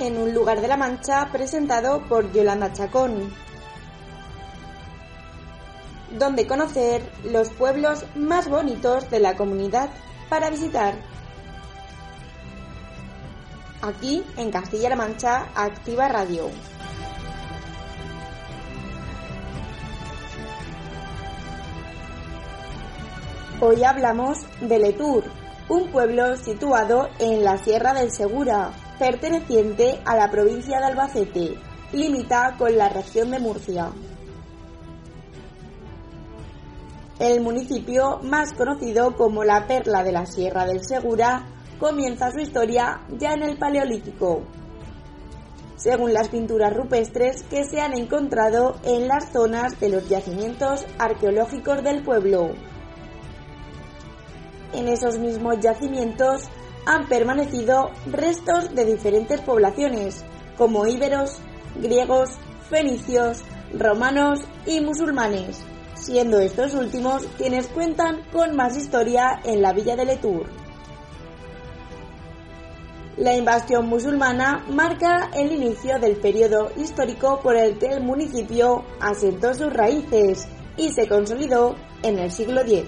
En un lugar de la Mancha presentado por Yolanda Chacón, donde conocer los pueblos más bonitos de la comunidad para visitar. Aquí en Castilla-La Mancha, Activa Radio. Hoy hablamos de Letur, un pueblo situado en la Sierra del Segura, perteneciente a la provincia de Albacete, limita con la región de Murcia. El municipio, más conocido como la Perla de la Sierra del Segura, comienza su historia ya en el Paleolítico. Según las pinturas rupestres que se han encontrado en las zonas de los yacimientos arqueológicos del pueblo. En esos mismos yacimientos han permanecido restos de diferentes poblaciones, como íberos, griegos, fenicios, romanos y musulmanes, siendo estos últimos quienes cuentan con más historia en la villa de Letour. La invasión musulmana marca el inicio del periodo histórico por el que el municipio asentó sus raíces y se consolidó en el siglo X.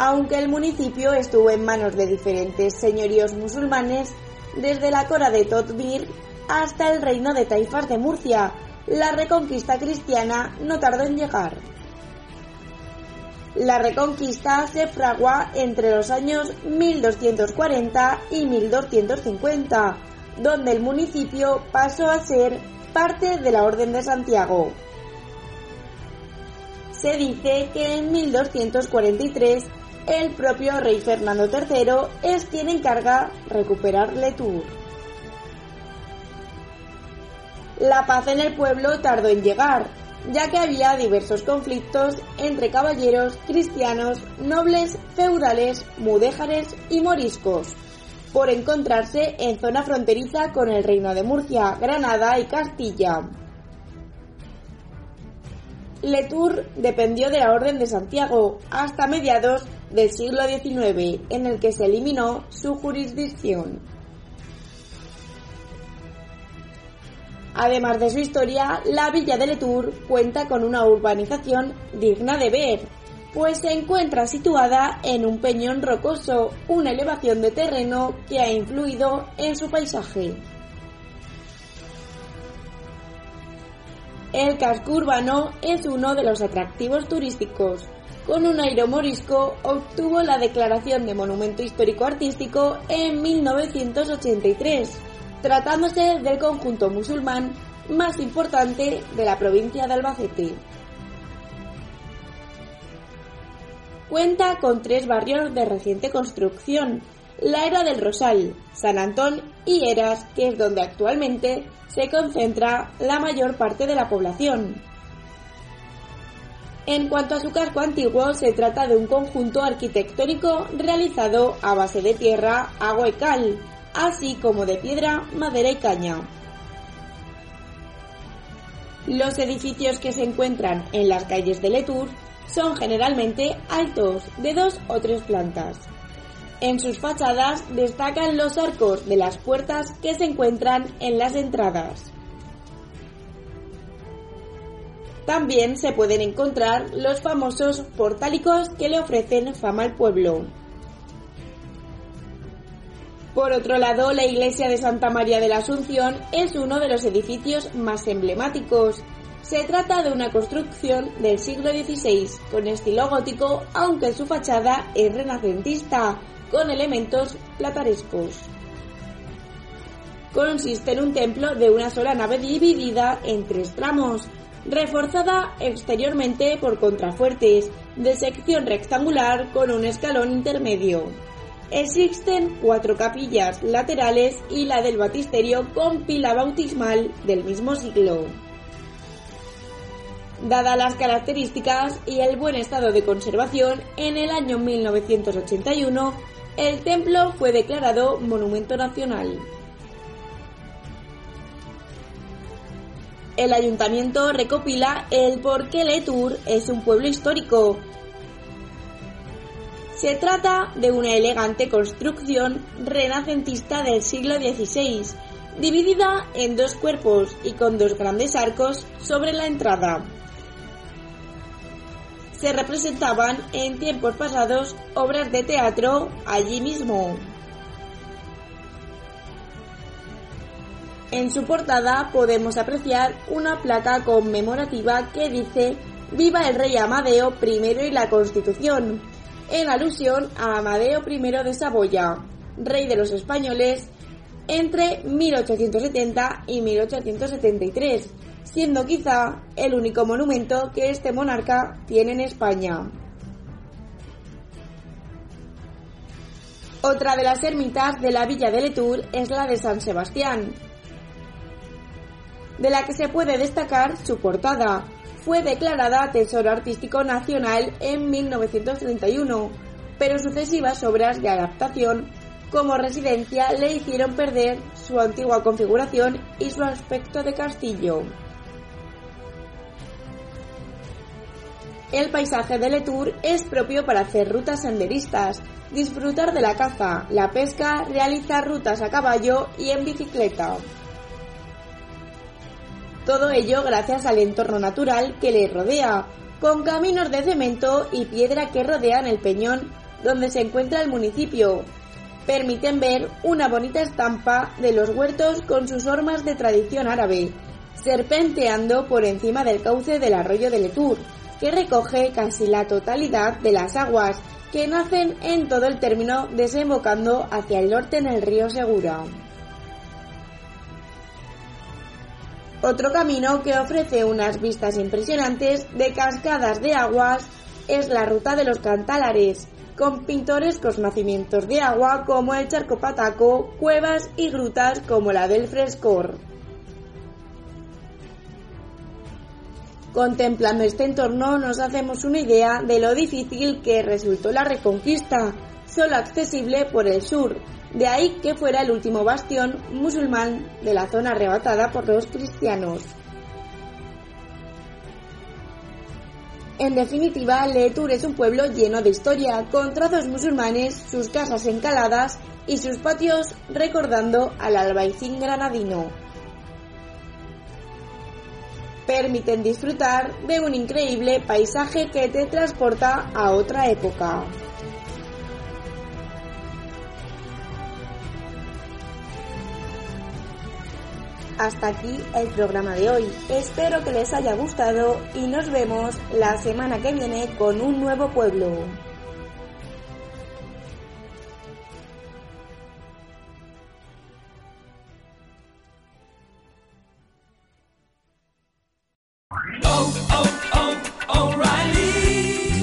aunque el municipio estuvo en manos de diferentes señoríos musulmanes, desde la cora de Totbir hasta el reino de Taifas de Murcia, la reconquista cristiana no tardó en llegar. La reconquista se fragua entre los años 1240 y 1250, donde el municipio pasó a ser parte de la Orden de Santiago. Se dice que en 1243 el propio rey Fernando III es quien encarga recuperar Letour. La paz en el pueblo tardó en llegar, ya que había diversos conflictos entre caballeros, cristianos, nobles, feudales, mudéjares y moriscos, por encontrarse en zona fronteriza con el Reino de Murcia, Granada y Castilla. Letour dependió de la Orden de Santiago hasta mediados del siglo XIX, en el que se eliminó su jurisdicción. Además de su historia, la villa de Letour cuenta con una urbanización digna de ver, pues se encuentra situada en un peñón rocoso, una elevación de terreno que ha influido en su paisaje. El casco urbano es uno de los atractivos turísticos. Con un aire morisco obtuvo la declaración de Monumento Histórico Artístico en 1983, tratándose del conjunto musulmán más importante de la provincia de Albacete. Cuenta con tres barrios de reciente construcción, la Era del Rosal, San Antón y Eras, que es donde actualmente se concentra la mayor parte de la población. En cuanto a su casco antiguo, se trata de un conjunto arquitectónico realizado a base de tierra, agua y cal, así como de piedra, madera y caña. Los edificios que se encuentran en las calles de Letour son generalmente altos, de dos o tres plantas. En sus fachadas destacan los arcos de las puertas que se encuentran en las entradas. También se pueden encontrar los famosos portálicos que le ofrecen fama al pueblo. Por otro lado, la iglesia de Santa María de la Asunción es uno de los edificios más emblemáticos. Se trata de una construcción del siglo XVI con estilo gótico, aunque su fachada es renacentista, con elementos platarescos. Consiste en un templo de una sola nave dividida en tres tramos, reforzada exteriormente por contrafuertes, de sección rectangular con un escalón intermedio. Existen cuatro capillas laterales y la del batisterio con pila bautismal del mismo siglo. Dadas las características y el buen estado de conservación, en el año 1981 el templo fue declarado Monumento Nacional. El ayuntamiento recopila el por qué Letour es un pueblo histórico. Se trata de una elegante construcción renacentista del siglo XVI, dividida en dos cuerpos y con dos grandes arcos sobre la entrada se representaban en tiempos pasados obras de teatro allí mismo. En su portada podemos apreciar una placa conmemorativa que dice Viva el rey Amadeo I y la Constitución, en alusión a Amadeo I de Saboya, rey de los españoles entre 1870 y 1873 siendo quizá el único monumento que este monarca tiene en España. Otra de las ermitas de la villa de Letour es la de San Sebastián, de la que se puede destacar su portada. Fue declarada Tesoro Artístico Nacional en 1931, pero sucesivas obras de adaptación como residencia le hicieron perder su antigua configuración y su aspecto de castillo. El paisaje de Letour es propio para hacer rutas senderistas, disfrutar de la caza, la pesca, realizar rutas a caballo y en bicicleta. Todo ello gracias al entorno natural que le rodea, con caminos de cemento y piedra que rodean el peñón donde se encuentra el municipio. Permiten ver una bonita estampa de los huertos con sus hormas de tradición árabe, serpenteando por encima del cauce del arroyo de Letour que recoge casi la totalidad de las aguas que nacen en todo el término desembocando hacia el norte en el río Segura. Otro camino que ofrece unas vistas impresionantes de cascadas de aguas es la ruta de los Cantálares, con pintorescos nacimientos de agua como el Charco Pataco, cuevas y grutas como la del Frescor. Contemplando este entorno nos hacemos una idea de lo difícil que resultó la reconquista, solo accesible por el sur, de ahí que fuera el último bastión musulmán de la zona arrebatada por los cristianos. En definitiva, Letur es un pueblo lleno de historia, con trazos musulmanes, sus casas encaladas y sus patios recordando al albaicín granadino permiten disfrutar de un increíble paisaje que te transporta a otra época. Hasta aquí el programa de hoy. Espero que les haya gustado y nos vemos la semana que viene con un nuevo pueblo.